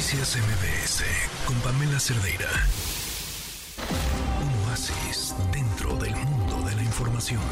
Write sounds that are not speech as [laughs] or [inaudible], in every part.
Noticias MBS con Pamela Cerdeira. Un oasis dentro del mundo de la información.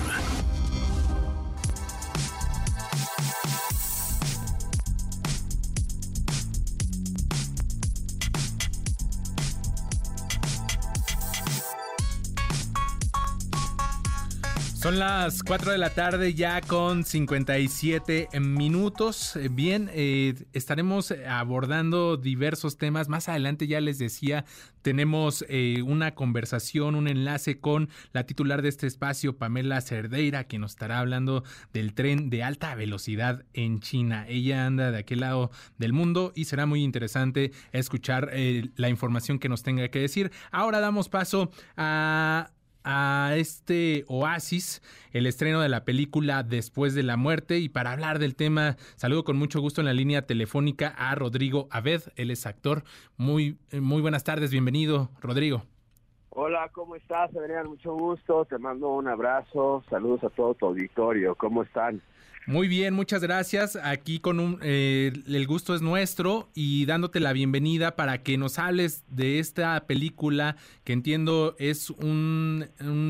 Son las 4 de la tarde ya con 57 minutos. Bien, eh, estaremos abordando diversos temas. Más adelante ya les decía, tenemos eh, una conversación, un enlace con la titular de este espacio, Pamela Cerdeira, que nos estará hablando del tren de alta velocidad en China. Ella anda de aquel lado del mundo y será muy interesante escuchar eh, la información que nos tenga que decir. Ahora damos paso a este oasis, el estreno de la película Después de la muerte. Y para hablar del tema, saludo con mucho gusto en la línea telefónica a Rodrigo Aved, él es actor. Muy, muy buenas tardes, bienvenido, Rodrigo. Hola, ¿cómo estás, Adrián? Mucho gusto, te mando un abrazo, saludos a todo tu auditorio, ¿cómo están? Muy bien, muchas gracias. Aquí con un, eh, el gusto es nuestro y dándote la bienvenida para que nos hables de esta película que entiendo es un,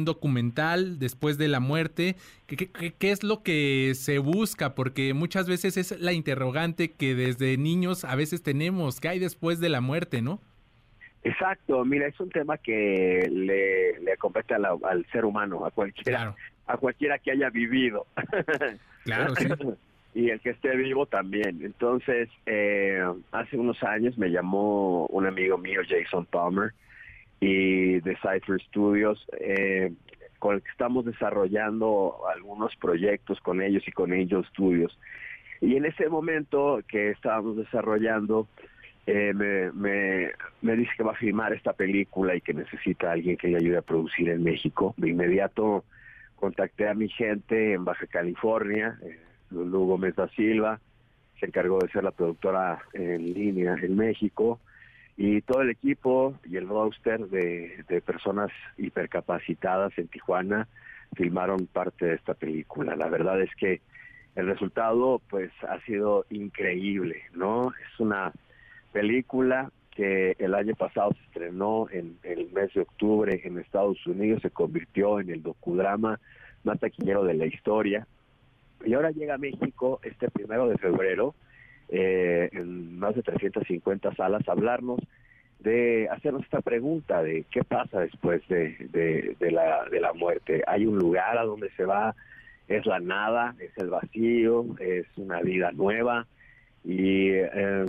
documental después de la muerte. ¿Qué, qué, es lo que se busca? Porque muchas veces es la interrogante que desde niños a veces tenemos. ¿Qué hay después de la muerte, no? Exacto, mira, es un tema que le, le compete al ser humano, a cualquiera, a cualquiera que haya vivido. [laughs] Claro, sí. y el que esté vivo también. Entonces, eh, hace unos años me llamó un amigo mío, Jason Palmer, y de Cypher Studios, eh, con el que estamos desarrollando algunos proyectos con ellos y con ellos Studios. Y en ese momento que estábamos desarrollando, eh, me, me, me, dice que va a filmar esta película y que necesita alguien que le ayude a producir en México. De inmediato contacté a mi gente en Baja California, eh, Lugo Mesa Silva, se encargó de ser la productora en línea en México, y todo el equipo y el roster de, de personas hipercapacitadas en Tijuana filmaron parte de esta película. La verdad es que el resultado pues ha sido increíble, ¿no? Es una película que el año pasado se estrenó en, el mes de octubre en Estados Unidos, se convirtió en el docudrama más taquillero de la historia. Y ahora llega a México este primero de febrero, eh, en más de 350 salas, a hablarnos de hacernos esta pregunta de qué pasa después de, de, la, de la muerte. ¿Hay un lugar a donde se va? ¿Es la nada? ¿Es el vacío? ¿Es una vida nueva? Y eh,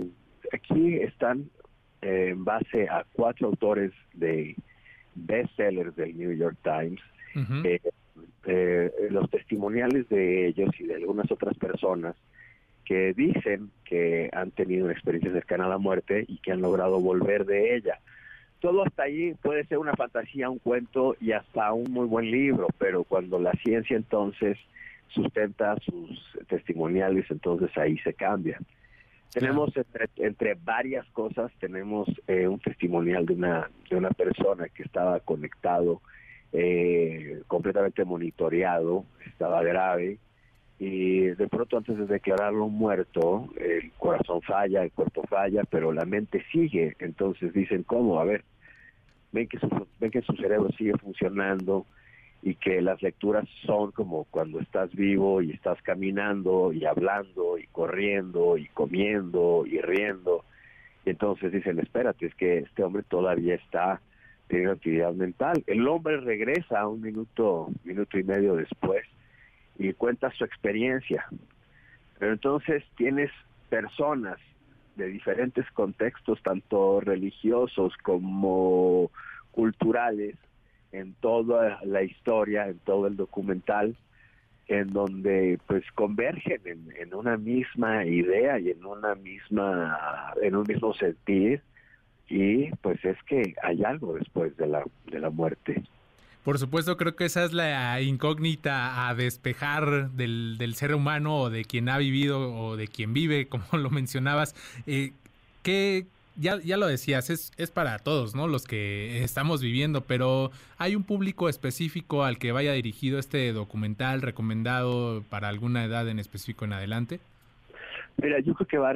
aquí están en base a cuatro autores de bestsellers del New York Times, eh, eh, los testimoniales de ellos y de algunas otras personas que dicen que han tenido una experiencia cercana a la muerte y que han logrado volver de ella. Todo hasta ahí puede ser una fantasía, un cuento y hasta un muy buen libro, pero cuando la ciencia entonces sustenta sus testimoniales, entonces ahí se cambia. Tenemos entre, varias cosas, tenemos eh, un testimonial de una, de una persona que estaba conectado, eh, completamente monitoreado, estaba grave, y de pronto antes de declararlo muerto, el corazón falla, el cuerpo falla, pero la mente sigue. Entonces dicen, ¿cómo? A ver, ven que su, ven que su cerebro sigue funcionando, y que las lecturas son como cuando estás vivo y estás caminando y hablando y corriendo y comiendo y riendo. Y entonces dicen, espérate, es que este hombre todavía está teniendo actividad mental. El hombre regresa un minuto, minuto y medio después y cuenta su experiencia. Pero entonces tienes personas de diferentes contextos, tanto religiosos como culturales, en toda la historia, en todo el documental, en donde pues convergen en, una misma idea y en una misma, en un mismo sentir, y pues es que hay algo después de la, de la muerte. Por supuesto, creo que esa es la incógnita a despejar del, del ser humano o de quien ha vivido o de quien vive, [laughs] como lo mencionabas. Eh, ¿qué, ya, ya lo decías, es, es para todos, ¿no? Los que estamos viviendo, pero ¿hay un público específico al que vaya dirigido este documental recomendado para alguna edad en específico en adelante? Mira, yo creo que va,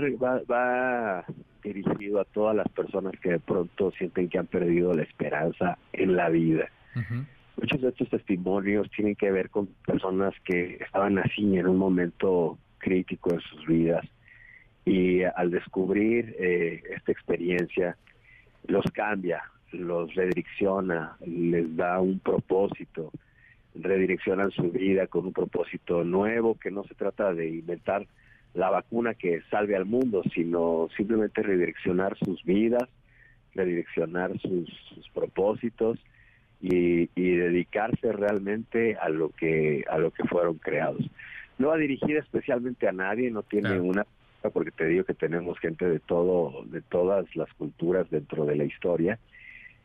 va, dirigido a todas las personas que de pronto sienten que han perdido la esperanza en la vida. Muchos de estos testimonios tienen que ver con personas que estaban así en un momento crítico en sus vidas y al descubrir eh, esta experiencia los cambia, los redirecciona, les da un propósito, redireccionan su vida con un propósito nuevo, que no se trata de inventar la vacuna que salve al mundo, sino simplemente redireccionar sus vidas, redireccionar sus, propósitos y, dedicarse realmente a lo que a lo que fueron creados. No va dirigida especialmente a nadie, no tiene una porque te digo que tenemos gente de todo de todas las culturas dentro de la historia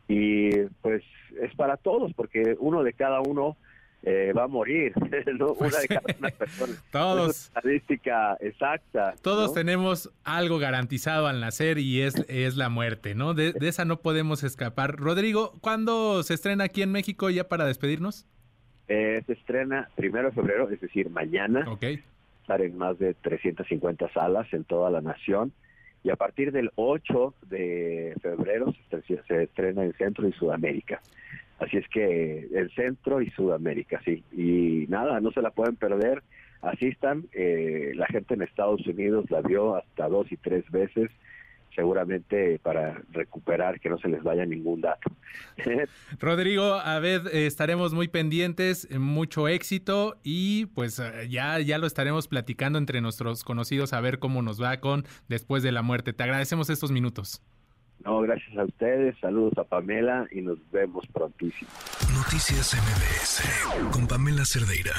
y pues es para todos porque uno de cada uno eh, va a morir, [laughs] ¿no? Pues una de cada una persona. [laughs] Todos. estadística exacta. Todos tenemos algo garantizado al nacer y es, es la muerte, ¿no? De, esa no podemos escapar. Rodrigo, ¿cuándo se estrena aquí en México ya para despedirnos? Eh, se estrena primero de febrero, es decir, mañana. Ok. Estar en más de 350 salas en toda la nación. Y a partir del 8 de febrero se, estrena en Centro y Sudamérica. Así es que el centro y Sudamérica, sí. Y nada, no se la pueden perder. Asistan. Eh, la gente en Estados Unidos la vio hasta dos y tres veces seguramente para recuperar que no se les vaya ningún dato. [laughs] Rodrigo, a ver, estaremos muy pendientes, mucho éxito y pues eh, ya, ya lo estaremos platicando entre nuestros conocidos a ver cómo nos va con después de la muerte. Te agradecemos estos minutos. No, gracias a ustedes. Saludos a Pamela y nos vemos prontísimo. Noticias MBS con Pamela Cerdeira.